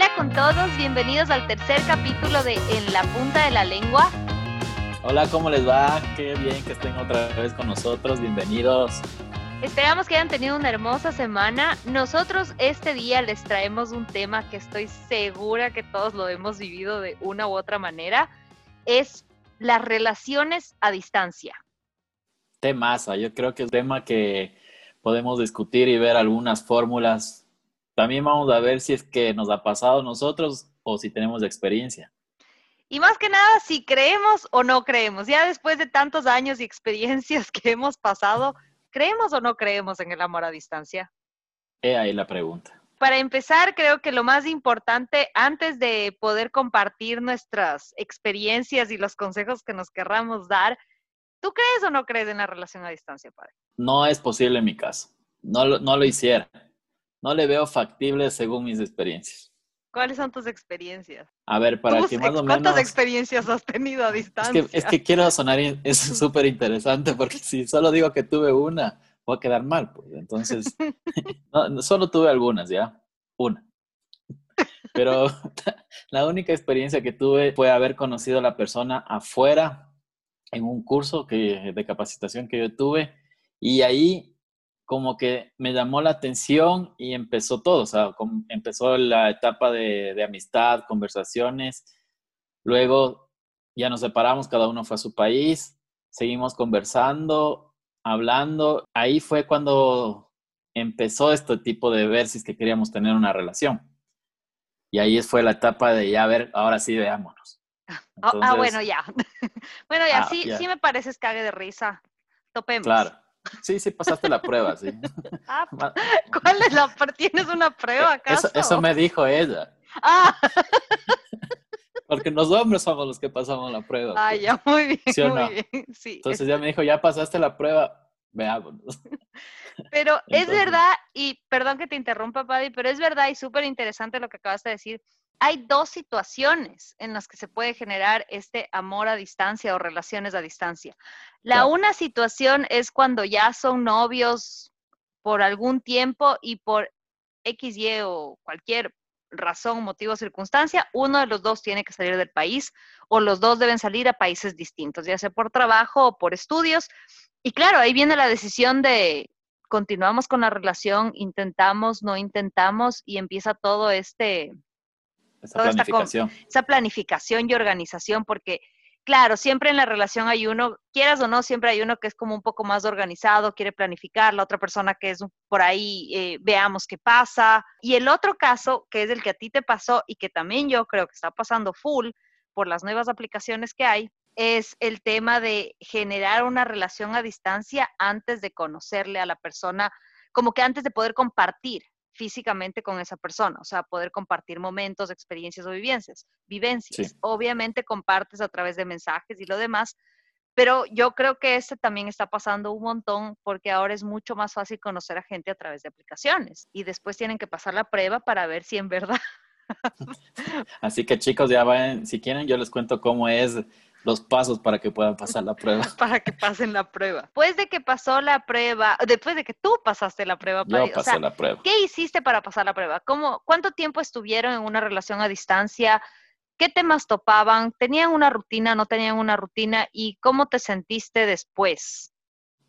Hola con todos, bienvenidos al tercer capítulo de En la punta de la lengua. Hola, ¿cómo les va? Qué bien que estén otra vez con nosotros, bienvenidos. Esperamos que hayan tenido una hermosa semana. Nosotros este día les traemos un tema que estoy segura que todos lo hemos vivido de una u otra manera. Es las relaciones a distancia. Temaza, yo creo que es un tema que podemos discutir y ver algunas fórmulas. También vamos a ver si es que nos ha pasado a nosotros o si tenemos experiencia. Y más que nada, si creemos o no creemos. Ya después de tantos años y experiencias que hemos pasado, ¿creemos o no creemos en el amor a distancia? He ahí la pregunta. Para empezar, creo que lo más importante, antes de poder compartir nuestras experiencias y los consejos que nos querramos dar, ¿tú crees o no crees en la relación a distancia, padre? No es posible en mi caso. No lo, no lo hiciera. No le veo factible según mis experiencias. ¿Cuáles son tus experiencias? A ver, para ¿Tus que más o menos... ¿Cuántas experiencias has tenido a Es distancia? que, es que quiero sonar, es súper interesante porque si solo digo que tuve una, voy a quedar mal. Pues. Entonces, no, solo tuve algunas, ¿ya? Una. Pero la única experiencia que tuve fue haber conocido a la persona afuera en un curso que, de capacitación que yo tuve y ahí como que me llamó la atención y empezó todo, o sea, empezó la etapa de, de amistad, conversaciones, luego ya nos separamos, cada uno fue a su país, seguimos conversando, hablando, ahí fue cuando empezó este tipo de ver si es que queríamos tener una relación. Y ahí fue la etapa de ya ver, ahora sí veámonos. Ah, Entonces, bueno, ya. bueno, ya, Ah, sí, ya. sí me pareces cague de risa. Topemos. Claro. Sí, sí, pasaste la prueba, sí. Ah, ¿Cuál es la pr- ¿Tienes una prueba acaso? Eso, eso me dijo ella, Ah, porque los hombres somos los que pasamos la prueba. ah, pues. ya, muy bien, ¿Sí o no? bien. Sí. Entonces ya me dijo, ya pasaste la prueba, veámonos. Pero es verdad, y perdón que te interrumpa, Paddy, pero es verdad y súper interesante lo que acabas de decir. Hay dos situaciones en las que se puede generar este amor a distancia o relaciones a distancia. La Claro. una situación es cuando ya son novios por algún tiempo y por X, Y o cualquier razón, motivo circunstancia, uno de los dos tiene que salir del país o los dos deben salir a países distintos, ya sea por trabajo o por estudios. Y claro, ahí viene la decisión de continuamos con la relación, intentamos, no intentamos y empieza todo este, Esa esta planificación. esa planificación y organización, porque claro, siempre en la relación hay uno, quieras o no, siempre hay uno que es como un poco más organizado, quiere planificar, la otra persona que es por ahí, eh, veamos qué pasa. Y el otro caso, que es el que a ti te pasó y que también yo creo que está pasando full por las nuevas aplicaciones que hay, es el tema de generar una relación a distancia antes de conocerle a la persona, como que antes de poder compartir físicamente con esa persona, o sea, poder compartir momentos, experiencias o vivencias. vivencias. Sí. Obviamente compartes a través de mensajes y lo demás, pero yo creo que este también está pasando un montón porque ahora es mucho más fácil conocer a gente a través de aplicaciones y después tienen que pasar la prueba para ver si en verdad Así que chicos, ya vayan, si quieren, yo les cuento cómo es los pasos para que puedan pasar la prueba. para que pasen la prueba. Después de que pasó la prueba, después de que tú pasaste la prueba, Yo o pasé sea, la prueba. ¿qué hiciste para pasar la prueba? ¿Cómo, ¿Cuánto tiempo estuvieron en una relación a distancia? ¿Qué temas topaban? ¿Tenían una rutina? ¿No tenían una rutina? ¿Y cómo te sentiste después?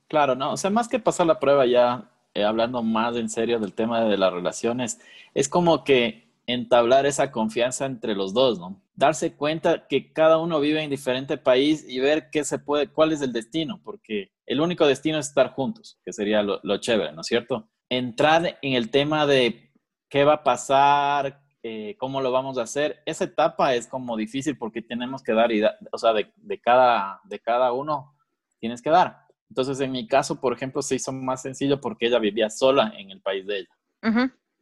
Claro, no, o sea, más que pasar la prueba ya, eh, hablando más en serio del tema de las relaciones, es como que entablar esa confianza entre los dos, ¿no? Darse cuenta que cada uno vive en diferente país y ver qué se puede, cuál es el destino, porque el único destino es estar juntos, que sería lo, lo chévere, ¿no es cierto? Entrar en el tema de qué va a pasar, eh, cómo lo vamos a hacer, esa etapa es como difícil porque tenemos que dar, y da- o sea, de, de cada, de cada uno tienes que dar. Entonces, en mi caso, por ejemplo, se hizo más sencillo porque ella vivía sola en el país de ella.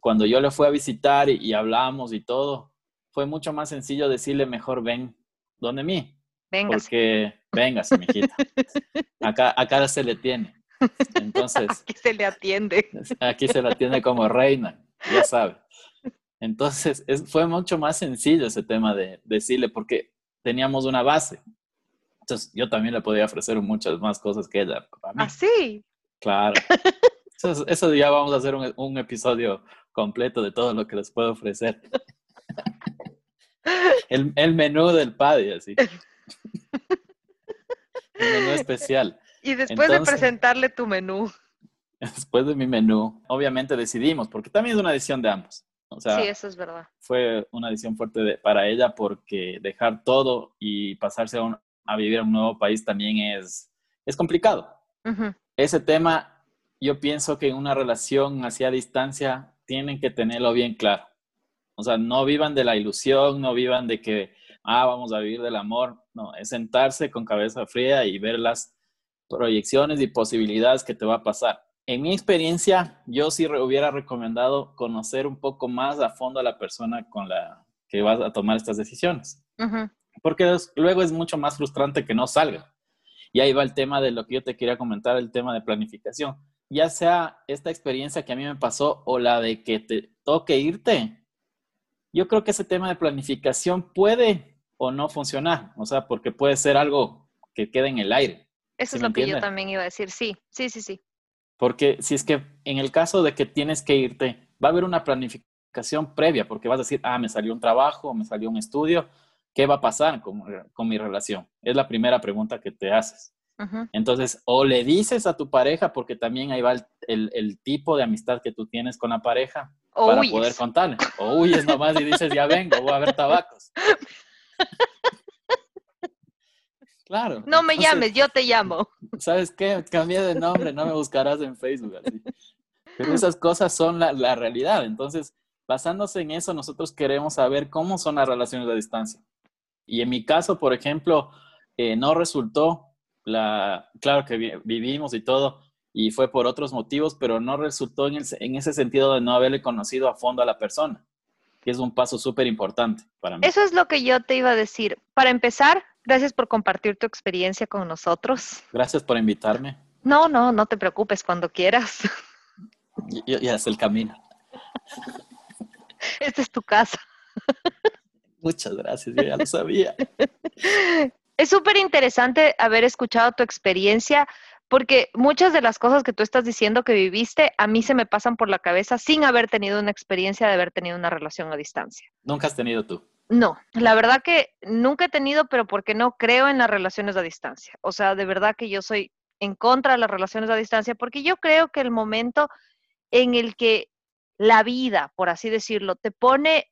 Cuando yo le fui a visitar y, y hablamos y todo, fue mucho más sencillo decirle mejor ven donde mí, Venga, porque véngase, mijita. Acá, acá se le tiene. Entonces, aquí se le atiende. aquí se la tiene como reina, ya sabe. Entonces, es- fue mucho más sencillo ese tema de decirle, porque teníamos una base. Entonces, yo también le podía ofrecer muchas más cosas que ella. Para mí. Así. Claro. Eso, eso ya vamos a hacer un, un episodio completo de todo lo que les puedo ofrecer. El, el menú del paddy, así. el menú especial. Y después de presentarle tu menú. Después de mi menú, obviamente decidimos, porque también es una decisión de ambos. O sea, sí, eso es verdad. Fue una decisión fuerte para ella porque dejar todo y pasarse a, vivir en un nuevo país también es, es complicado. Ese tema, yo pienso que en una relación hacia distancia tienen que tenerlo bien claro. O sea, no vivan de la ilusión, no vivan de que, ah, vamos a vivir del amor. No, es sentarse con cabeza fría y ver las proyecciones y posibilidades que te va a pasar. En mi experiencia, yo sí hubiera recomendado conocer un poco más a fondo a la persona con la que vas a tomar estas decisiones. Porque luego es mucho más frustrante que no salga. Y ahí va el tema de lo que yo te quería comentar, el tema de planificación. Ya sea esta experiencia que a mí me pasó o la de que te toque irte, yo creo que ese tema de planificación puede o no funcionar. O sea, porque puede ser algo que quede en el aire. Eso es lo que yo también iba a decir. Sí, sí, sí, sí. Porque si es que en el caso de que tienes que irte, va a haber una planificación previa, porque vas a decir, ah, me salió un trabajo, me salió un estudio, ¿qué va a pasar con, mi relación? Es la primera pregunta que te haces. Entonces, o le dices a tu pareja, porque también ahí va el, tipo de amistad que tú tienes con la pareja, para poder contarle. O huyes nomás y dices, ya vengo, voy a ver tabacos. Claro. No me llames, yo te llamo. ¿Sabes qué? Cambié de nombre, no me buscarás en Facebook. Así. Pero esas cosas son la, la, realidad. Entonces, basándose en eso, nosotros queremos saber cómo son las relaciones a distancia. Y en mi caso, por ejemplo, eh, no resultó la, claro que vivimos y todo, y fue por otros motivos, pero no resultó en, en ese sentido de no haberle conocido a fondo a la persona, que es un paso súper importante para mí. Eso es lo que yo te iba a decir. Para empezar, Gracias por compartir tu experiencia con nosotros. Gracias por invitarme. No, no, no te preocupes cuando quieras. Ya es el camino. Esta es tu casa. Muchas gracias, yo ya lo sabía. Es súper interesante haber escuchado tu experiencia porque muchas de las cosas que tú estás diciendo que viviste a mí se me pasan por la cabeza sin haber tenido una experiencia de haber tenido una relación a distancia. ¿Nunca has tenido tú? No, la verdad que nunca he tenido, pero porque no creo en las relaciones a distancia. O sea, de verdad que yo soy en contra de las relaciones a distancia, porque yo creo que el momento en el que la vida, por así decirlo, te pone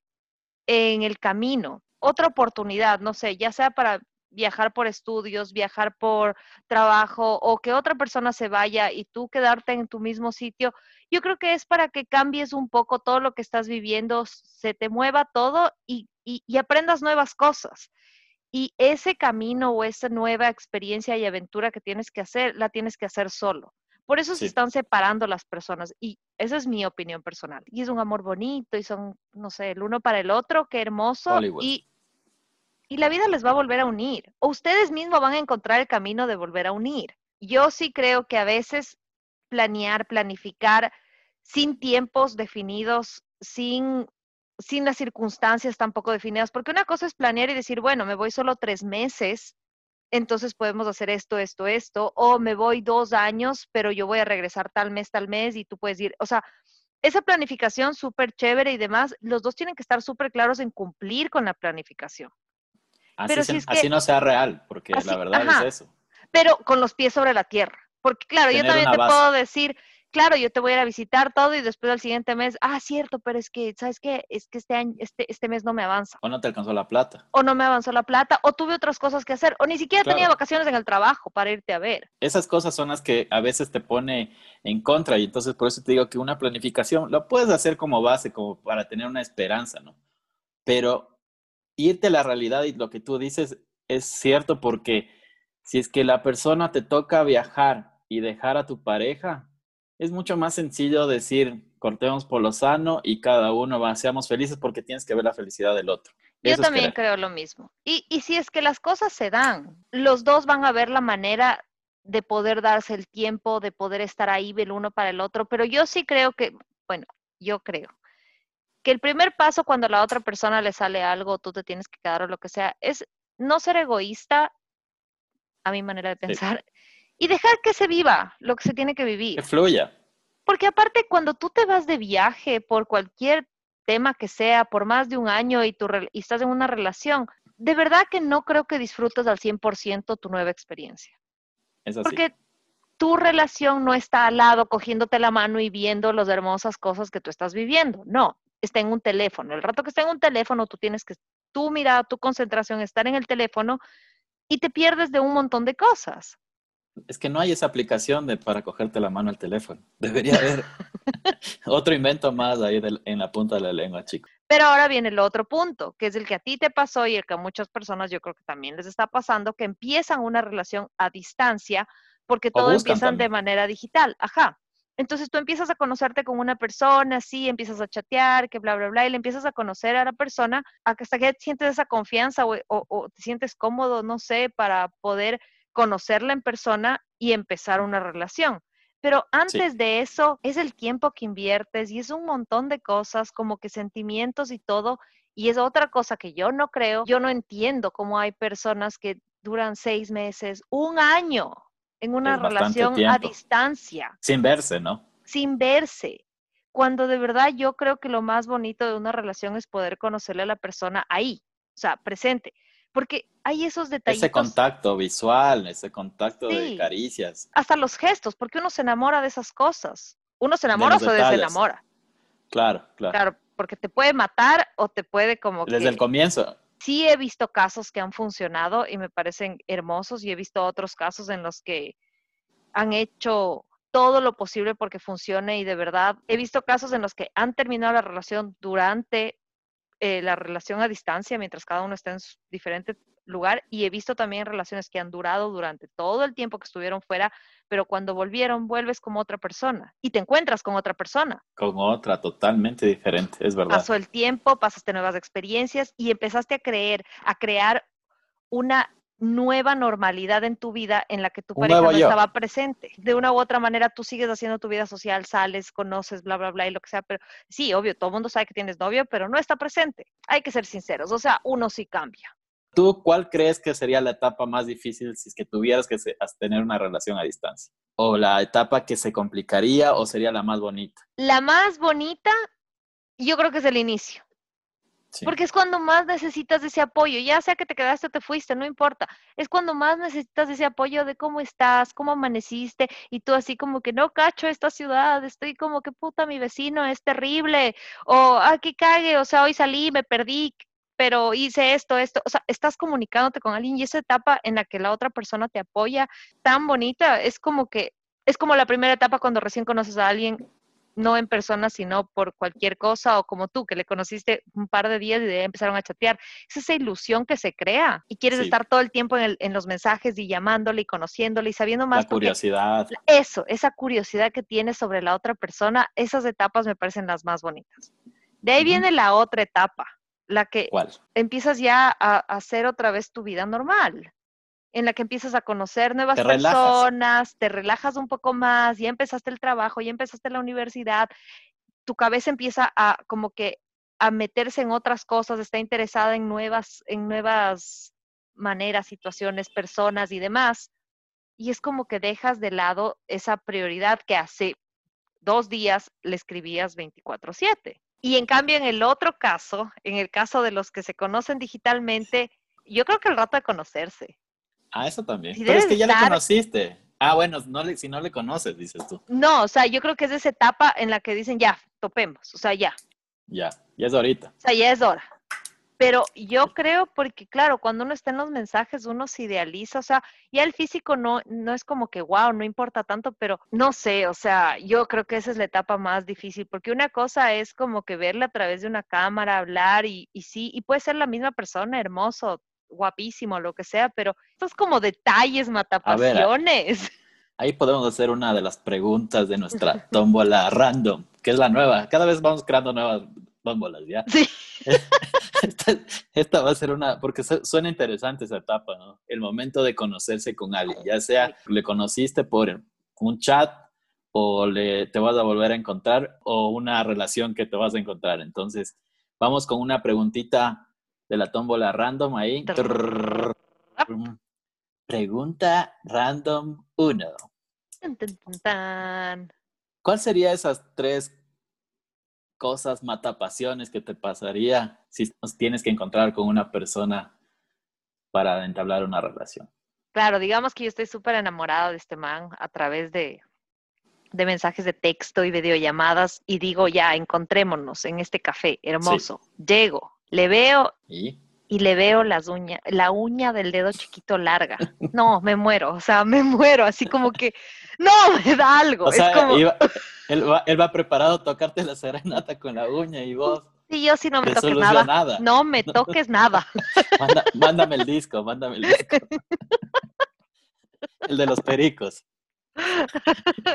en el camino, otra oportunidad, no sé, ya sea para viajar por estudios, viajar por trabajo o que otra persona se vaya y tú quedarte en tu mismo sitio, yo creo que es para que cambies un poco todo lo que estás viviendo, se te mueva todo y, aprendas nuevas cosas. Y ese camino o esa nueva experiencia y aventura que tienes que hacer, la tienes que hacer solo. Por eso se están separando las personas y esa es mi opinión personal. Y es un amor bonito y son, no sé, el uno para el otro, qué hermoso. Y y la vida les va a volver a unir. O ustedes mismos van a encontrar el camino de volver a unir. Yo sí creo que a veces planear, planificar sin tiempos definidos, sin, sin las circunstancias tampoco definidas, porque una cosa es planear y decir, bueno, me voy solo tres meses, entonces podemos hacer esto, esto, esto, o me voy dos años, pero yo voy a regresar tal mes, tal mes y tú puedes ir, o sea, esa planificación súper chévere y demás, los dos tienen que estar súper claros en cumplir con la planificación. Así, no sea real, porque la verdad es eso. Pero con los pies sobre la tierra. Porque claro, yo también te puedo decir, claro, yo te voy a ir a visitar todo y después al siguiente mes, ah, cierto, pero es que, ¿sabes qué? Es que este año, este, este mes no me avanza. O no te alcanzó la plata. O no me avanzó la plata, o tuve otras cosas que hacer, o ni siquiera tenía vacaciones en el trabajo para irte a ver. Esas cosas son las que a veces te pone en contra y entonces por eso te digo que una planificación lo puedes hacer como base, como para tener una esperanza, ¿no? Pero irte a la realidad y lo que tú dices es cierto porque si es que la persona te toca viajar y dejar a tu pareja, es mucho más sencillo decir, cortemos por lo sano y cada uno va, seamos felices porque tienes que ver la felicidad del otro. Yo también creo lo mismo. Y, y si es que las cosas se dan, los dos van a ver la manera de poder darse el tiempo, de poder estar ahí el uno para el otro, pero yo sí creo que, bueno, yo creo que el primer paso cuando a la otra persona le sale algo, tú te tienes que quedar o lo que sea, es no ser egoísta, a mi manera de pensar, y dejar que se viva lo que se tiene que vivir. Que fluya. Porque aparte, cuando tú te vas de viaje por cualquier tema que sea, por más de un año y, tu, y estás en una relación, de verdad que no creo que disfrutes al 100% tu nueva experiencia. Es así. Porque tu relación no está al lado cogiéndote la mano y viendo las hermosas cosas que tú estás viviendo. No, está en un teléfono. El rato que está en un teléfono, tú tienes que, tu mirada, tu concentración, estar en el teléfono y te pierdes de un montón de cosas. Es que no hay esa aplicación de, para cogerte la mano al teléfono. Debería haber otro invento más ahí en la punta de la lengua, chico. Pero ahora viene el otro punto, que es el que a ti te pasó y el que a muchas personas yo creo que también les está pasando, que empiezan una relación a distancia porque todo empiezan de manera digital. Ajá. Entonces tú empiezas a conocerte con una persona, sí, empiezas a chatear, que bla, bla, bla, y le empiezas a conocer a la persona hasta que sientes esa confianza o, o te sientes cómodo, no sé, para poder conocerla en persona y empezar una relación. Pero antes de eso es el tiempo que inviertes y es un montón de cosas como que sentimientos y todo. Y es otra cosa que yo no creo, yo no entiendo cómo hay personas que duran seis meses, un año en una relación a distancia. Sin verse, ¿no? Sin verse. Cuando de verdad yo creo que lo más bonito de una relación es poder conocerle a la persona ahí, o sea, presente porque hay esos detalles. Ese contacto visual, ese contacto de caricias. Hasta los gestos, porque uno se enamora de esas cosas. Uno se enamora o se desenamora. Claro, claro. Claro, porque te puede matar o te puede como Desde el comienzo. Sí he visto casos que han funcionado y me parecen hermosos y he visto otros casos en los que han hecho todo lo posible porque funcione y de verdad he visto casos en los que han terminado la relación durante eh, la relación a distancia mientras cada uno está en su diferente lugar y he visto también relaciones que han durado durante todo el tiempo que estuvieron fuera, pero cuando volvieron vuelves como otra persona y te encuentras con otra persona. Con otra totalmente diferente, es verdad. Pasó el tiempo, pasaste nuevas experiencias y empezaste a creer, a crear una nueva normalidad en tu vida en la que tu pareja no estaba presente. De una u otra manera, tú sigues haciendo tu vida social, sales, conoces, bla, bla, bla, y lo que sea, pero sí, obvio, todo el mundo sabe que tienes novio, pero no está presente. Hay que ser sinceros, o sea, uno sí cambia. ¿Tú cuál crees que sería la etapa más difícil si es que tuvieras que tener una relación a distancia? ¿O la etapa que se complicaría o sería la más bonita? La más bonita, yo creo que es el inicio porque es cuando más necesitas ese apoyo, ya sea que te quedaste o te fuiste, no importa. Es cuando más necesitas ese apoyo de cómo estás, cómo amaneciste, y tú así como que no cacho esta ciudad, estoy como que puta, mi vecino es terrible, o ah, que cague, o sea, hoy salí, me perdí, pero hice esto, esto, o sea, estás comunicándote con alguien y esa etapa en la que la otra persona te apoya tan bonita, es como que, es como la primera etapa cuando recién conoces a alguien no en persona, sino por cualquier cosa o como tú, que le conociste un par de días y de ahí empezaron a chatear. Es esa ilusión que se crea y quieres estar todo el tiempo en, los mensajes y llamándole y conociéndole y sabiendo más. La curiosidad. Eso, esa curiosidad que tienes sobre la otra persona, esas etapas me parecen las más bonitas. De ahí viene la otra etapa, la que empiezas ya a hacer otra vez tu vida normal en la que empiezas a conocer nuevas personas, te relajas un poco más, ya empezaste el trabajo, ya empezaste la universidad, tu cabeza empieza a como que a meterse en otras cosas, está interesada en nuevas, en nuevas maneras, situaciones, personas y demás. Y es como que dejas de lado esa prioridad que hace dos días le escribías 24/7. Y en cambio, en el otro caso, en el caso de los que se conocen digitalmente, yo creo que el rato de conocerse, Ah, eso también. Pero es que ya le conociste. Ah, bueno, no le, si no le conoces, dices tú. No, o sea, yo creo que es esa etapa en la que dicen, ya, topemos, o sea, ya. Ya, ya es ahorita. O sea, ya es hora. Pero yo creo, porque claro, cuando uno está en los mensajes, uno se idealiza, o sea, ya el físico no, no es como que, wow, no importa tanto, pero no sé, o sea, yo creo que esa es la etapa más difícil, porque una cosa es como que verla a través de una cámara, hablar y, y sí, y puede ser la misma persona, hermoso, guapísimo, lo que sea, pero estos como detalles matapasiones. ahí podemos hacer una de las preguntas de nuestra tómbola random, que es la nueva. Cada vez vamos creando nuevas tómbolas, ¿ya? Sí. esta, va a ser una, porque suena interesante esa etapa, ¿no? El momento de conocerse con alguien, ya sea le conociste por un chat o le, te vas a volver a encontrar o una relación que te vas a encontrar. Entonces, vamos con una preguntita de la tómbola random ahí. Pregunta random 1. ¿Cuál sería esas tres cosas matapasiones que te pasaría si tienes que encontrar con una persona para entablar una relación? Claro, digamos que yo estoy súper enamorada de este man a través de, de mensajes de texto y videollamadas y digo, ya, encontrémonos en este café hermoso. Llego, le veo ¿Y? Y le veo las uñas, la uña del dedo chiquito larga. No, me muero, o sea, me muero, así como que, no, me da algo. O es sea, como, iba- él, va, él va preparado a tocarte la serenata con la uña y vos, sí, yo sí no me toques nada. nada. No me toques nada. Manda- mándame el disco, mándame el disco. El de los pericos.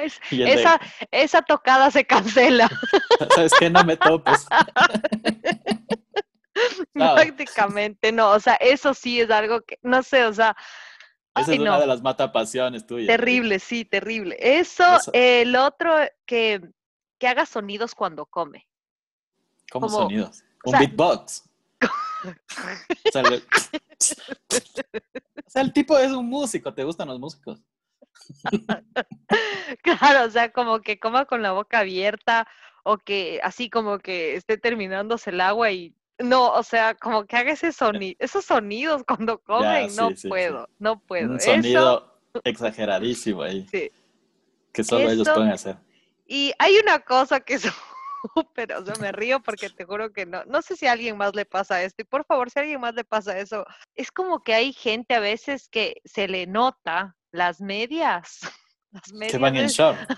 Es- de, esa, esa tocada se cancela ¿sabes qué? No me topes. Prácticamente, no, o sea, eso sí es algo que, no sé, o sea, Esa ay, es una de las matapasiones tuyas. Terrible, sí, terrible. Eso, Eso. el otro, que, que haga sonidos cuando come. ¿Cómo como- sonidos? o Un sea- beatbox. O sea, le- o sea, el tipo es un músico, ¿te gustan los músicos? Claro, o sea, como que coma con la boca abierta o que así como que esté terminándose el agua y no, o sea, como que haga ese sonido, esos sonidos cuando comen, no sí, sí, sí. puedo, no puedo. Un Eso, sonido exageradísimo ahí, sí. que solo ellos Eso- pueden hacer. Y hay una cosa que es súper, o sea, me río porque te juro que no, no sé si a alguien más le pasa esto, y por favor, si a alguien más le pasa eso, es como que hay gente a veces que se le nota las medias, las medias. Que van en short.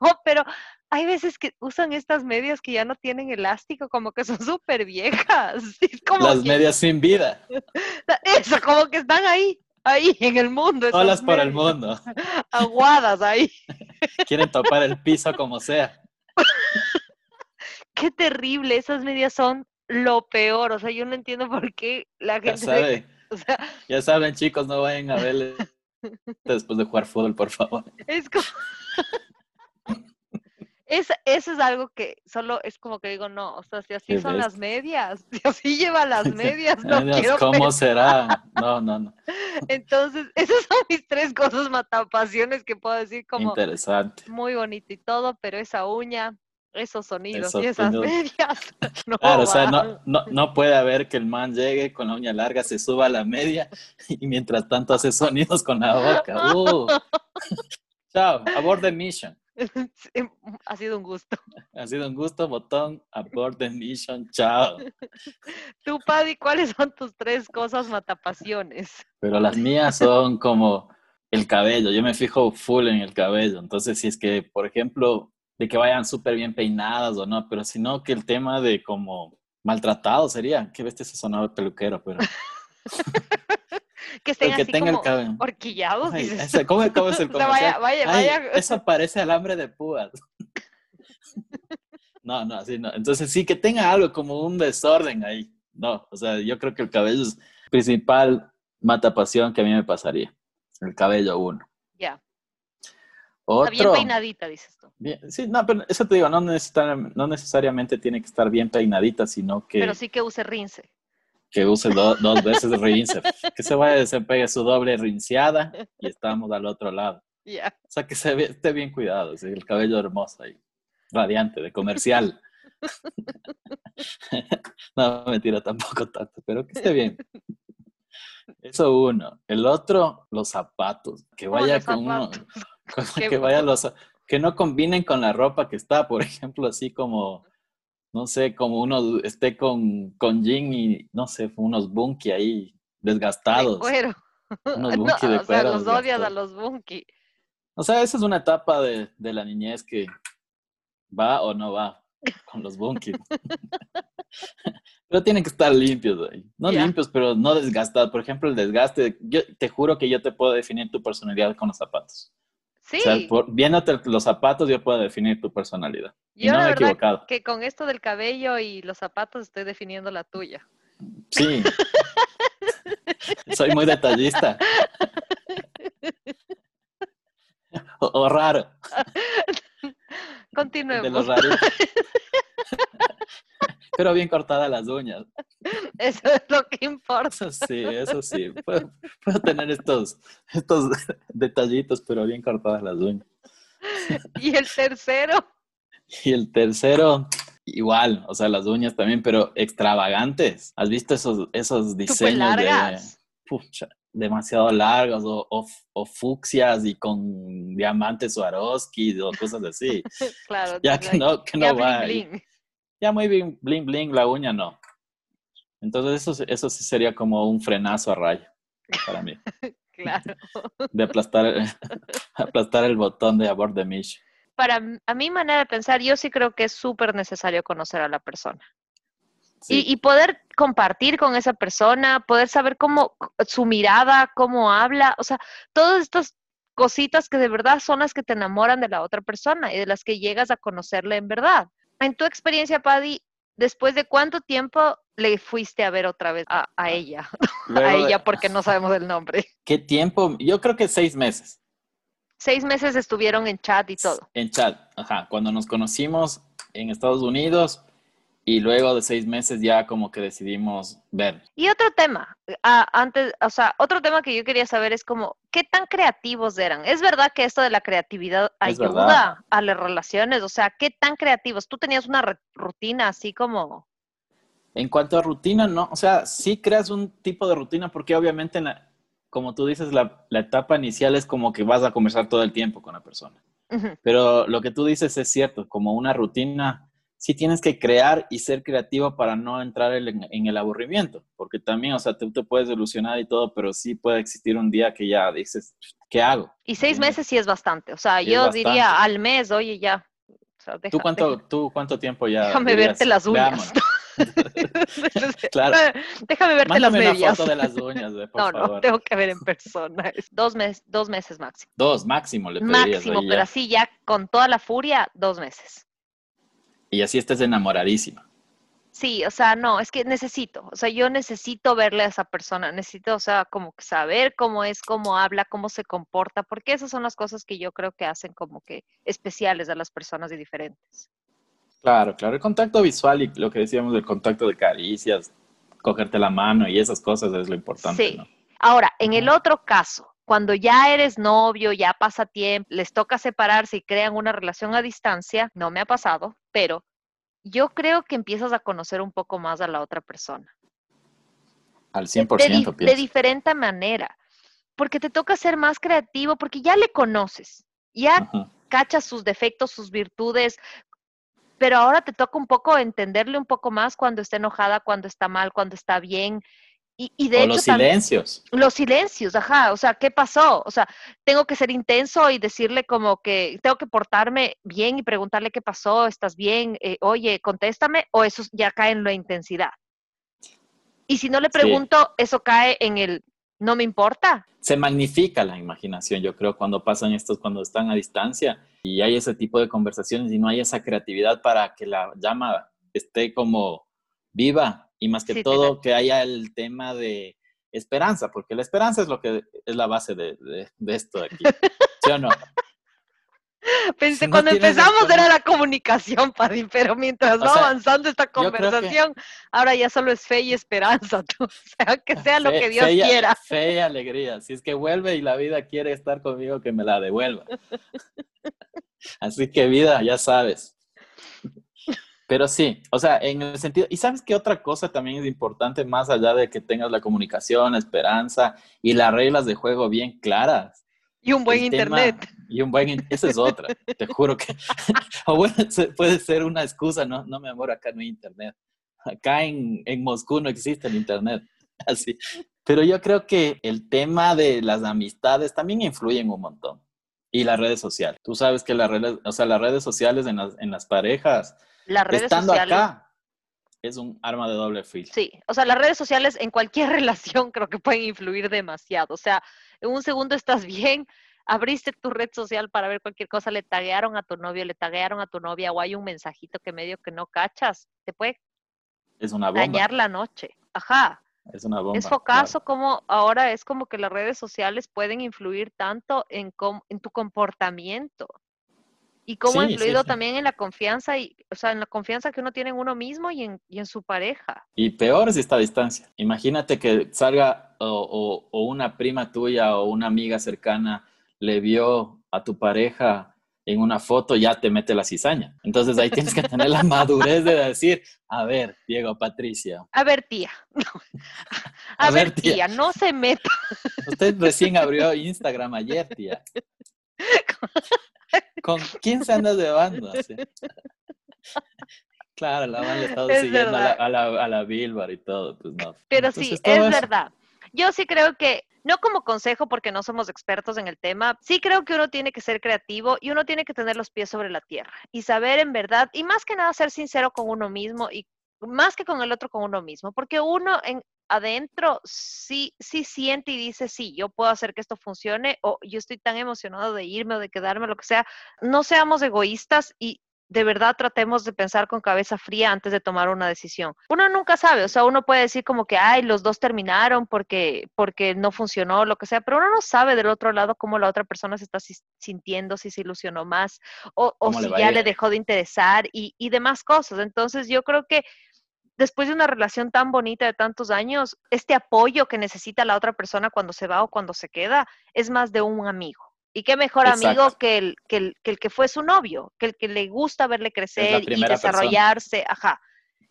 No, pero hay veces que usan estas medias que ya no tienen elástico, como que son súper viejas. Como Las que- medias sin vida. Eso, como que están ahí, ahí en el mundo. Solas por el mundo. Aguadas ahí. Quieren topar el piso como sea. Qué terrible, esas medias son lo peor. O sea, yo no entiendo por qué la Ya gente. saben, O sea, ya saben, chicos, no vayan a verle después de jugar fútbol, por favor. es como. Es, eso es algo que solo es como que digo, no, o sea, si así son las medias, si así lleva las medias, no Dios, quiero ¿Cómo será? No, no, no. Entonces, esas son mis tres cosas matapasiones que puedo decir como Interesante. muy bonito y todo, pero esa uña, esos sonidos y esas medias. No, Claro, o sea, no, no, no puede haber que el man llegue con la uña larga, se suba a la media y mientras tanto hace sonidos con la boca. Uh. Chao, abort the mission. Sí, Ha sido un gusto. Ha sido un gusto, botón, abort the mission, chao. Tú, Paddy, ¿cuáles son tus tres cosas matapasiones? Pero las mías son como el cabello. Yo me fijo full en el cabello. Entonces, si es que, por ejemplo, de que vayan súper bien peinadas o no, pero si no, que el tema de como maltratado sería. Qué bestia se sonaba peluquero, pero. Que estén el que así tenga el como cabello. horquillados, Ay, dices. ese- ¿Cómo, cómo es el O sea, vaya, comercial? vaya, Ay, vaya. eso parece alambre de púas. No, no, así no. Entonces sí, que tenga algo como un desorden ahí. No, o sea, yo creo que el cabello es principal matapasión que a mí me pasaría. El cabello uno. Ya, Otro. está bien peinadita, dices tú. Bien, sí, no, pero eso te digo, no, necesita- no necesariamente tiene que estar bien peinadita, sino que, Pero sí que use rince. Que use do- dos veces rinse. Que se vaya, se pegue su doble rinceada y estamos al otro lado. Ya. O sea, que se ve- esté bien cuidado, ¿sí? el cabello hermoso ahí, radiante, de comercial. no, mentira, tampoco tanto, pero que esté bien. Eso uno. El otro, los zapatos. Que ¿Cómo vaya con uno, con- que vaya los, que no combinen con la ropa que está, por ejemplo, así como, no sé, como uno esté con, con jean y, no sé, unos bunky ahí De desgastados. cuero. Unos No, bunky de o sea, cuero los odias a los bunky. O sea, esa es una etapa de, de la niñez que va o no va con los bunkies. pero tienen que estar limpios ahí. No limpios, pero no desgastados. Por ejemplo, el desgaste, yo te juro que yo te puedo definir tu personalidad con los zapatos. Sí, O sea, por- viéndote los zapatos, yo puedo definir tu personalidad. Y yo no la me he verdad equivocado. que con esto del cabello y los zapatos estoy definiendo la tuya. Sí. Soy muy detallista. O, o raro. De Continuemos. los raritos. Pero bien cortadas las uñas. Eso es lo que importa. Eso sí, eso sí. Puedo, puedo tener estos, estos detallitos, pero bien cortadas las uñas. Y el tercero, Y el tercero, igual, o sea, las uñas también, pero extravagantes. ¿Has visto esos, esos diseños largas. de pucha, demasiado largos o, o, fucsias y con diamantes Swarovski o cosas así? claro. Ya que no, que no ya va. bling, bling. Ya muy bien, bling bling, la uña no. Entonces eso, eso sí sería como un frenazo a rayo para mí. Claro. De aplastar, aplastar el botón de abort de Mish. Para a mi manera de pensar, yo sí creo que es súper necesario conocer a la persona. Sí. Y, y poder compartir con esa persona, poder saber cómo su mirada, cómo habla, o sea, todas estas cositas que de verdad son las que te enamoran de la otra persona y de las que llegas a conocerle en verdad. En tu experiencia, Paddy, después de cuánto tiempo le fuiste a ver otra vez a, a ella? a de- ella porque no sabemos el nombre. ¿Qué tiempo? Yo creo que seis meses Seis meses estuvieron en chat y todo. en chat. Ajá, cuando nos conocimos en Estados Unidos y luego de seis meses ya como que decidimos ver. Y otro tema, ah, antes, o sea, otro tema que yo quería saber es como, ¿qué tan creativos eran? Es verdad que esto de la creatividad ayuda a las relaciones, o sea, ¿qué tan creativos? Tú tenías una rutina así como, En cuanto a rutina, no, o sea, sí creas un tipo de rutina porque obviamente, en la- como tú dices, la, la etapa inicial es como que vas a conversar todo el tiempo con la persona. Pero lo que tú dices es cierto, como una rutina, sí tienes que crear y ser creativo para no entrar en, en el aburrimiento, porque también, o sea, tú te puedes ilusionar y todo, pero sí puede existir un día que ya dices, ¿qué hago? y seis meses sí es bastante, o sea, Sí yo diría al mes, oye, ya. o sea, deja- ¿Tú cuánto, deja- tú cuánto tiempo ya? déjame dirías, verte las uñas. Claro. Déjame verte las Mándame una medias. foto de las uñas, eh, por no, no, tengo que ver en persona. Dos, mes, dos meses máximo. Dos, máximo le pedirías. Máximo, pero ya. así ya con toda la furia, dos meses. Y así estés enamoradísima. Sí, o sea, no, es que necesito, o sea, yo necesito verle a esa persona, necesito, o sea, como que saber cómo es, cómo habla, cómo se comporta, porque esas son las cosas que yo creo que hacen como que especiales a las personas y diferentes. Claro, claro. El contacto visual y lo que decíamos del contacto de caricias, cogerte la mano y esas cosas es lo importante, Sí. ¿no? Ahora, en el otro caso, cuando ya eres novio, ya pasa tiempo, les toca separarse y crean una relación a distancia, no me ha pasado, pero yo creo que empiezas a conocer un poco más a la otra persona. Al de- 100%, de, di- de diferente manera, porque te toca ser más creativo, porque ya le conoces, ya Ajá. cachas sus defectos, sus virtudes, pero ahora te toca un poco entenderle un poco más cuando está enojada, cuando está mal, cuando está bien. Y, y de O hecho los silencios. los silencios, ajá, o sea, ¿qué pasó? O sea, tengo que ser intenso y decirle como que tengo que portarme bien y preguntarle qué pasó, ¿estás bien? Eh, oye, contéstame, o eso ya cae en la intensidad. Y si no le Sí. pregunto, eso cae en el no me importa. Se magnifica la imaginación, yo creo, cuando pasan estos, cuando están a distancia y hay ese tipo de conversaciones y no hay esa creatividad para que la llama esté como viva y más que Sí, todo que haya el tema de esperanza, porque la esperanza es lo que es la base de, de- de esto de aquí. ¿Sí o no? Pensé, Si cuando empezamos era la comunicación, Paddy, pero mientras O va sea, avanzando esta que- conversación, ahora ya solo es fe y esperanza, tú. o sea, que sea lo que Dios fe y- quiera. Fe y alegría. Si es que vuelve y la vida quiere estar conmigo, que me la devuelva. Así que vida, ya sabes. Pero sí, o sea, en el sentido, y sabes qué otra cosa también es importante, más allá de que tengas la comunicación, la esperanza y las reglas de juego bien claras. Y un buen El tema- internet. y un buen, esa es otra, te juro que, o bueno, puede ser una excusa, no, no, mi amor, acá no hay internet. Acá en, en Moscú no existe el internet, así. Pero yo creo que el tema de las amistades también influyen un montón. Y las redes sociales. Tú sabes que las redes, o sea, las redes sociales en las, en las parejas, Las redes estando sociales. acá, es un arma de doble filo. Sí, o sea, las redes sociales en cualquier relación creo que pueden influir demasiado. O sea, en un segundo estás bien, abriste tu red social para ver cualquier cosa, le taguearon a tu novio, le taguearon a tu novia o hay un mensajito que medio que no cachas, te puede Es una bomba. dañar la noche. Ajá, Es una bomba. es focazo como ahora es como que las redes sociales pueden influir tanto en, en tu comportamiento. Y cómo ha Sí, influido también en la confianza y, o sea, en la confianza que uno tiene en uno mismo y en, y en su pareja. Y peor si está a distancia. Imagínate que salga o, o- o una prima tuya o una amiga cercana le vio a tu pareja en una foto ya te mete la cizaña. Entonces ahí tienes que tener la madurez de decir, a ver, Diego, Patricia. A ver, tía. A, ver, tía. no se meta. Usted recién abrió Instagram ayer, tía. ¿Con quién se anda llevando? Claro, la van estado siguiendo a la, a, la, a la Bilbar y todo, pues no. Pero sí, es verdad. Yo sí creo que no como consejo porque no somos expertos en el tema, sí creo que uno tiene que ser creativo y uno tiene que tener los pies sobre la tierra y saber en verdad, y más que nada ser sincero con uno mismo y más que con el otro, con uno mismo, porque uno en adentro sí, sí siente y dice, sí, yo puedo hacer que esto funcione o yo estoy tan emocionado de irme o de quedarme, lo que sea. No seamos egoístas y de verdad tratemos de pensar con cabeza fría antes de tomar una decisión. Uno nunca sabe, o sea, uno puede decir como que, ay, los dos terminaron porque, porque no funcionó, lo que sea, pero uno no sabe del otro lado cómo la otra persona se está sintiendo, si se ilusionó más o, o si ya le dejó de interesar y, y demás cosas. Entonces yo creo que después de una relación tan bonita de tantos años, este apoyo que necesita la otra persona cuando se va o cuando se queda es más de un amigo. Y qué mejor amigo que el, que el, que, el, que fue su novio, que el que le gusta verle crecer y desarrollarse. Ajá.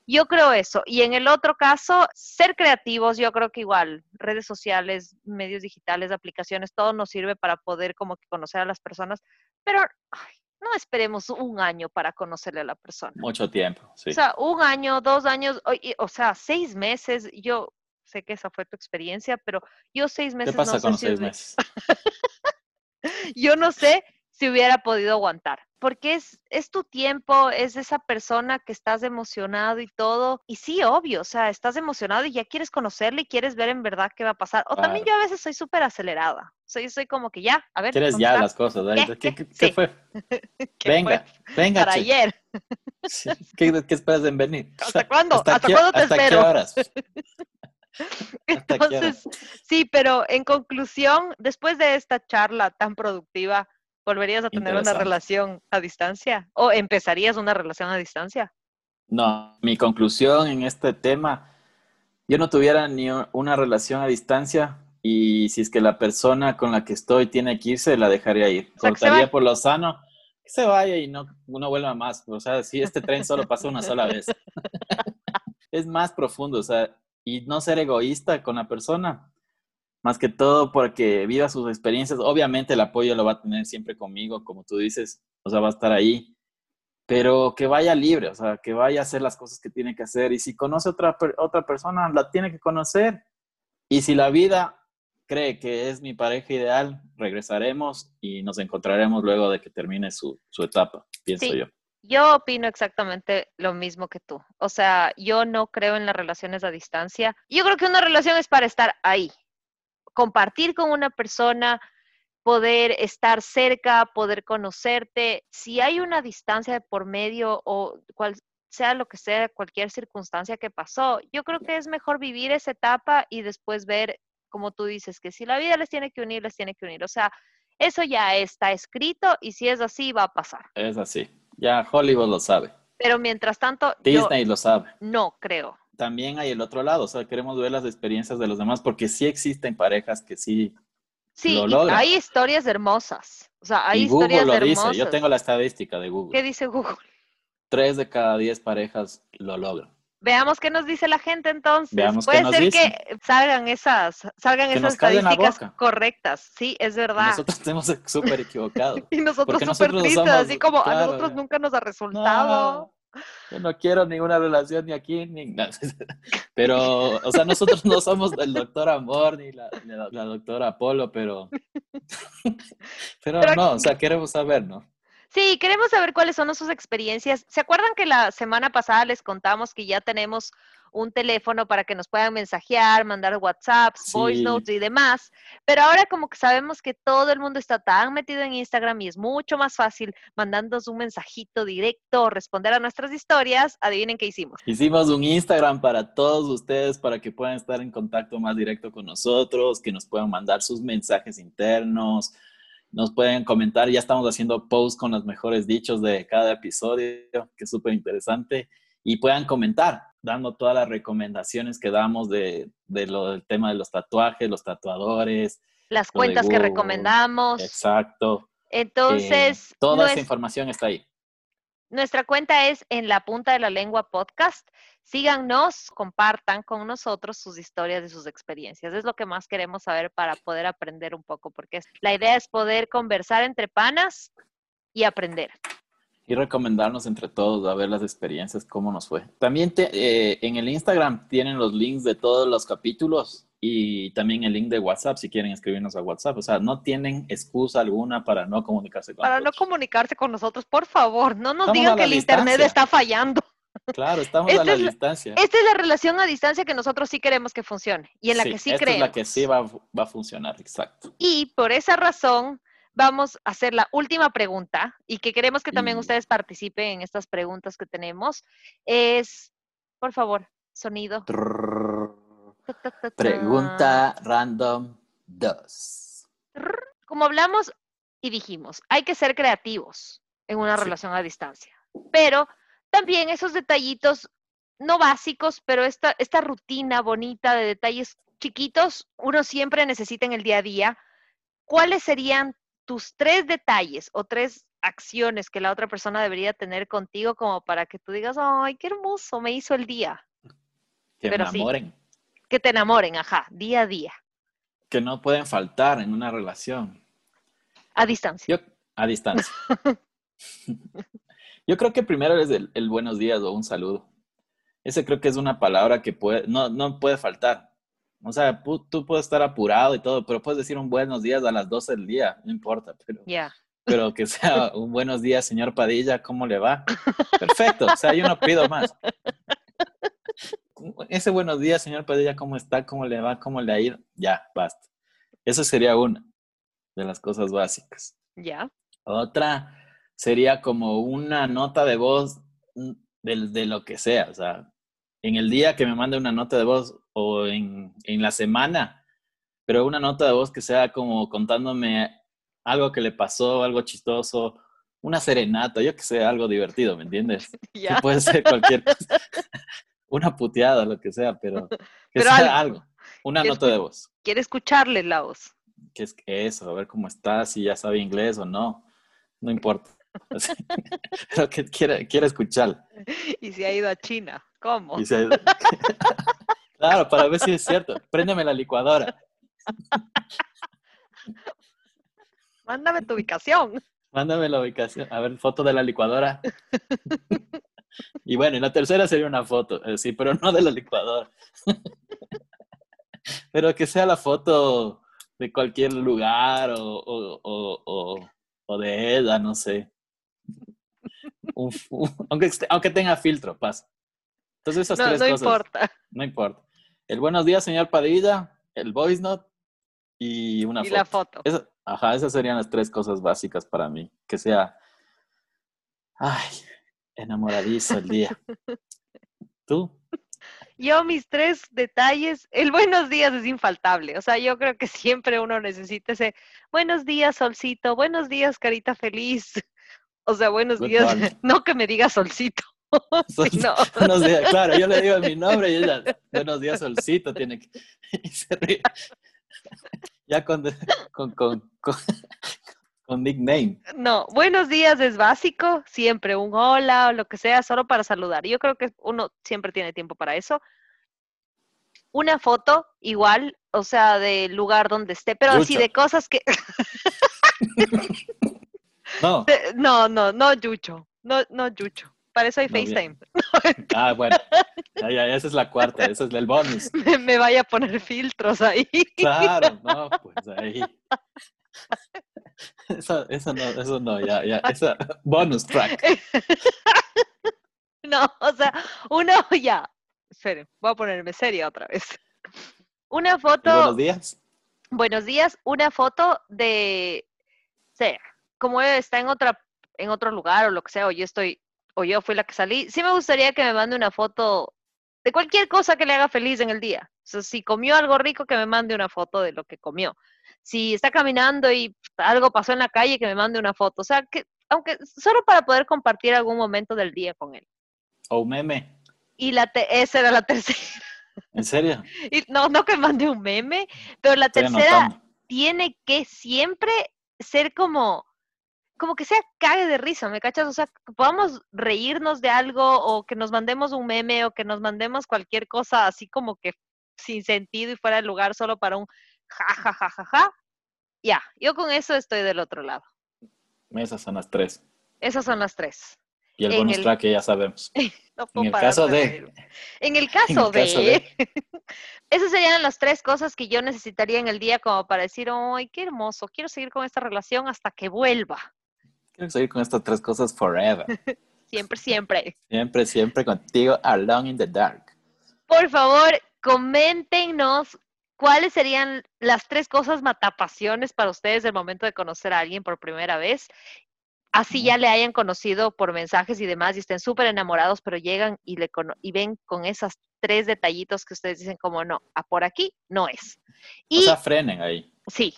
Yo creo eso. Y en el otro caso, ser creativos, yo creo que igual, redes sociales, medios digitales, aplicaciones, todo nos sirve para poder como que conocer a las personas, pero no esperemos un año para conocerle a la persona. Mucho tiempo, sí. O sea, un año, dos años, o, o sea, seis meses, yo sé que esa fue tu experiencia, pero yo seis meses... ¿Qué pasa con los seis meses? yo no sé si hubiera podido aguantar, porque es, es tu tiempo, es esa persona que estás emocionado y todo. Y sí, obvio, o sea, estás emocionado y ya quieres conocerle y quieres ver en verdad qué va a pasar. O también yo a veces soy súper acelerada. soy soy como que ya, a ver. Quieres ya las cosas, ¿Qué, ¿Qué, fue? venga, venga. Para ayer. ¿Qué, esperas en venir? ¿Hasta cuándo? ¿Hasta, cuándo te espero? horas? Entonces, sí, pero en conclusión, después de esta charla tan productiva, ¿volverías a tener una relación a distancia? ¿O empezarías una relación a distancia? No, mi conclusión en este tema, yo no tuviera ni una relación a distancia y si es que la persona con la que estoy tiene que irse, la dejaría ir. Cortaría por lo sano, que se vaya y no, no vuelva más. O sea, si este tren solo pasa una sola vez. es más profundo, o sea, y no ser egoísta con la persona. Más que todo porque viva sus experiencias. Obviamente el apoyo lo va a tener siempre conmigo, como tú dices, o sea, va a estar ahí. Pero que vaya libre, o sea, que vaya a hacer las cosas que tiene que hacer. Y si conoce otra, otra persona, la tiene que conocer. Y si la vida cree que es mi pareja ideal, regresaremos y nos encontraremos luego de que termine su, su etapa, pienso yo. Yo opino exactamente lo mismo que tú. O sea, yo no creo en las relaciones a distancia. Yo creo que una relación es para estar ahí, compartir con una persona, poder estar cerca, poder conocerte. Si hay una distancia de por medio o cual sea lo que sea, cualquier circunstancia que pasó, yo creo que es mejor vivir esa etapa y después ver, como tú dices, que si la vida les tiene que unir, les tiene que unir. O sea, eso ya está escrito y si es así, va a pasar. Es así. Ya Hollywood lo sabe. Pero mientras tanto... Disney lo sabe. No, creo. También hay el otro lado, o sea, queremos ver las experiencias de los demás porque sí existen parejas que sí Sí, lo logran. hay historias hermosas. O sea, hay y Google historias lo dice, yo tengo la estadística de Google. ¿Qué dice Google? Tres de cada diez parejas lo logran. Veamos qué nos dice la gente entonces. Puede ser que salgan esas, salgan esas estadísticas correctas. Sí, es verdad.Nosotros estamos súper equivocados. y nosotros súper tristes, así como a nosotros nunca nos ha resultado. Yo no quiero ninguna relación ni aquí, ni Pero, o sea, nosotros no somos el doctor Amor ni la, la, doctora Apolo, pero, pero, pero no, o sea, queremos saber, ¿no? Sí, queremos saber cuáles son sus experiencias. ¿Se acuerdan que la semana pasada les contamos que ya tenemos un teléfono para que nos puedan mensajear, mandar WhatsApps, voice notes y demás? Pero ahora como que sabemos que todo el mundo está tan metido en Instagram y es mucho más fácil mandándonos un mensajito directo responder a nuestras historias, adivinen qué hicimos. Hicimos un Instagram para todos ustedes para que puedan estar en contacto más directo con nosotros, que nos puedan mandar sus mensajes internos nos pueden comentar, ya estamos haciendo posts con los mejores dichos de cada episodio, que es súper interesante, y puedan comentar, dando todas las recomendaciones que damos de, lo del tema de los tatuajes, los tatuadores. Las cuentas que recomendamos. Exacto. Entonces, Eh, toda esa información está ahí. Nuestra cuenta es en la punta de la lengua podcast. Síganos, compartan con nosotros sus historias y sus experiencias. Es lo que más queremos saber para poder aprender un poco, porque la idea es poder conversar entre panas y aprender. Y recomendarnos entre todos a ver las experiencias, cómo nos fue. También te- eh, en el Instagram tienen los links de todos los capítulos y también el link de WhatsApp si quieren escribirnos a WhatsApp. O sea, no tienen excusa alguna para no comunicarse con Para no nosotros. comunicarse con nosotros, por favor, no nos Estamos digan a que el internet distancia. está fallando. Claro, estamos a Esta la es distancia. Esta es la relación a distancia que nosotros sí queremos que funcione y en la Sí, que sí esta creemos. es la que sí va, a va a funcionar, exacto. Y por esa razón vamos a hacer la última pregunta y que queremos que también ustedes participen en estas preguntas que tenemos. Es, por favor, sonido. Pregunta random 2. Como hablamos y dijimos, hay que ser creativos en una Sí. relación a distancia, pero también esos detallitos no básicos, pero esta, esta rutina bonita de detalles chiquitos, uno siempre necesita en el día a día. ¿Cuáles serían tus tres detalles o tres acciones que la otra persona debería tener contigo como para que tú digas, ay, qué hermoso, me hizo el día? Que Pero me sí. enamoren. Que te enamoren, ajá, día a día, Que no pueden faltar en una relación. a distancia. Yo, a distancia. Yo creo que primero es el, el buenos días o un saludo. Ese creo que es una palabra que puede, no, no puede faltar. O sea, tú puedes estar apurado y todo, pero puedes decir un buenos días a las 12 del día, no importa, pero, Ya. pero que sea un buenos días, señor Padilla, ¿cómo le va? Perfecto, o sea, yo no pido más. Ese buenos días, señor Padilla, ¿cómo está? ¿Cómo le va? ¿Cómo le ha ido? Ya, basta. Eso sería una de las cosas básicas. Ya. Otra sería como una nota de voz mm, de, de lo que sea. O sea, en el día que me mande una nota de voz o en, en la semana, pero una nota de voz que sea como contándome algo que le pasó, algo chistoso, una serenata, yo que sé, algo divertido, ¿me entiendes? Que Ya. puede ser cualquier cosa. Una puteada, lo que sea, pero que Pero sea algo. algo. Una Que nota de voz. Quiere escucharle la voz. que es que eso, a ver cómo está, si ya sabe inglés o no, no importa. Pero que quiere, quiere escuchar. Y se ha ido a China. ¿Cómo? Y se- claro, para ver si es cierto. Préndeme la licuadora. Mándame tu ubicación. Mándame la ubicación. A ver, foto de la licuadora. Y bueno, y la tercera sería una foto, eh, sí, pero no de la licuadora. Pero que sea la foto de cualquier lugar o, o, o, o- de ella, no sé. Un- un- aunque, tenga filtro, pasa. Entonces esas No, tres no cosas. importa. No importa. El buenos días, señor Padilla, el voice note y una Y foto. la foto. Esa- ajá, esas serían las tres cosas básicas para mí. Que sea, ay, enamoradizo el día. ¿Tú? Yo mis tres detalles, el buenos días es infaltable. O sea, yo creo que siempre uno necesita ese buenos días, solcito, buenos días, carita feliz. O sea, buenos Good días, no que me diga solcito. Sol- no. Buenos días, claro, yo le digo mi nombre y ella, buenos días, solcito, tiene que. y se ríe. Ya con, con, con, con, con nickname. No, buenos días es básico, siempre un hola o lo que sea, solo para saludar. Yo creo que uno siempre tiene tiempo para eso. Una foto igual, o sea, del lugar donde esté, pero así de cosas que... No, No, no, no, Yucho, no, no, Yucho. Para eso hay No. FaceTime. ah, bueno, ya, ya, esa es la cuarta, esa es el bonus. Me, me vaya a poner filtros ahí. Claro, no, pues ahí. Eso, eso no, eso no, ya, ya, esa bonus track. No, o sea, uno ya. Esperen, voy a ponerme seria otra vez. Una ¿Y foto. buenos días. Buenos días, una foto de, sea, como está en otra, en otro lugar o lo que sea, o yo estoy, o yo fui la que salí, sí me gustaría que me mande una foto de cualquier cosa que le haga feliz en el día. O sea, si comió algo rico, que me mande una foto de lo que comió. Si está caminando y algo pasó en la calle, que me mande una foto. O sea, que, aunque solo para poder compartir algún momento del día con él. O un meme. Y la te- esa era la tercera. ¿En serio? Y no, no que mande un meme, pero la Estoy tercera anotando. tiene que siempre ser como como que sea cague de risa, ¿me cachas? O sea, que podamos reírnos de algo o que nos mandemos un meme o que nos mandemos cualquier cosa así como que sin sentido y fuera de lugar solo para un ja, ja, ja, ja, ja. Ya, yo con eso estoy del otro lado. Esas son las tres. Esas son las tres. Y el En bonus el- track que ya sabemos. No En el caso de de-. En el caso el caso de... Esas serían las tres cosas que yo necesitaría en el día como para decir, ¡ay, qué hermoso! Quiero seguir con esta relación hasta que vuelva. Quiero seguir con estas tres cosas forever. Siempre, siempre. Siempre, siempre contigo, alone in the dark. Por favor, coméntenos cuáles serían las tres cosas matapasiones para ustedes del momento de conocer a alguien por primera vez. Así ya le hayan conocido por mensajes y demás y estén súper enamorados, pero llegan y, le y ven con esas tres detallitos que ustedes dicen como no, a por aquí no es. Y O sea, frenen ahí. sí,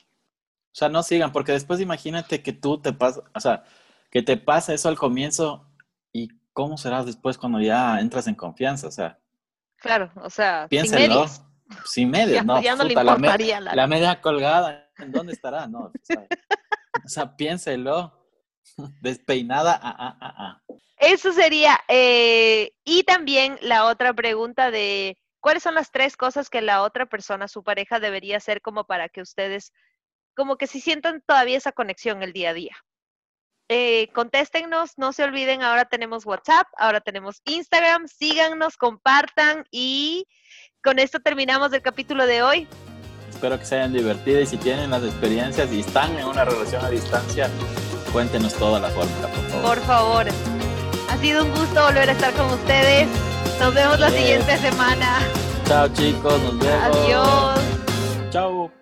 O sea, no sigan, porque después imagínate que tú te pasas, o sea, que te pasa eso al comienzo y cómo serás después cuando ya entras en confianza. O sea, claro, o sea, sin piénsenlo. medias. Sin medias, Ya, no. ya no le puta, la me- La media colgada, ¿en dónde estará? No, o sea, o sea, piénselo. Despeinada, ah, ah, ah, ah. Eso sería. eh, y también la otra pregunta de cuáles son las tres cosas que la otra persona, su pareja, debería hacer como para que ustedes, como que si sientan todavía esa conexión el día a día. Eh, contéstennos, no se olviden, ahora tenemos WhatsApp, ahora tenemos Instagram, síganos, compartan y con esto terminamos el capítulo de hoy. Espero que se hayan divertido y si tienen las experiencias y están en una relación a distancia, cuéntenos toda la fórmula, por favor. Por favor. Ha sido un gusto volver a estar con ustedes. Nos vemos la siguiente semana. Chao chicos, nos vemos. Adiós. Chao.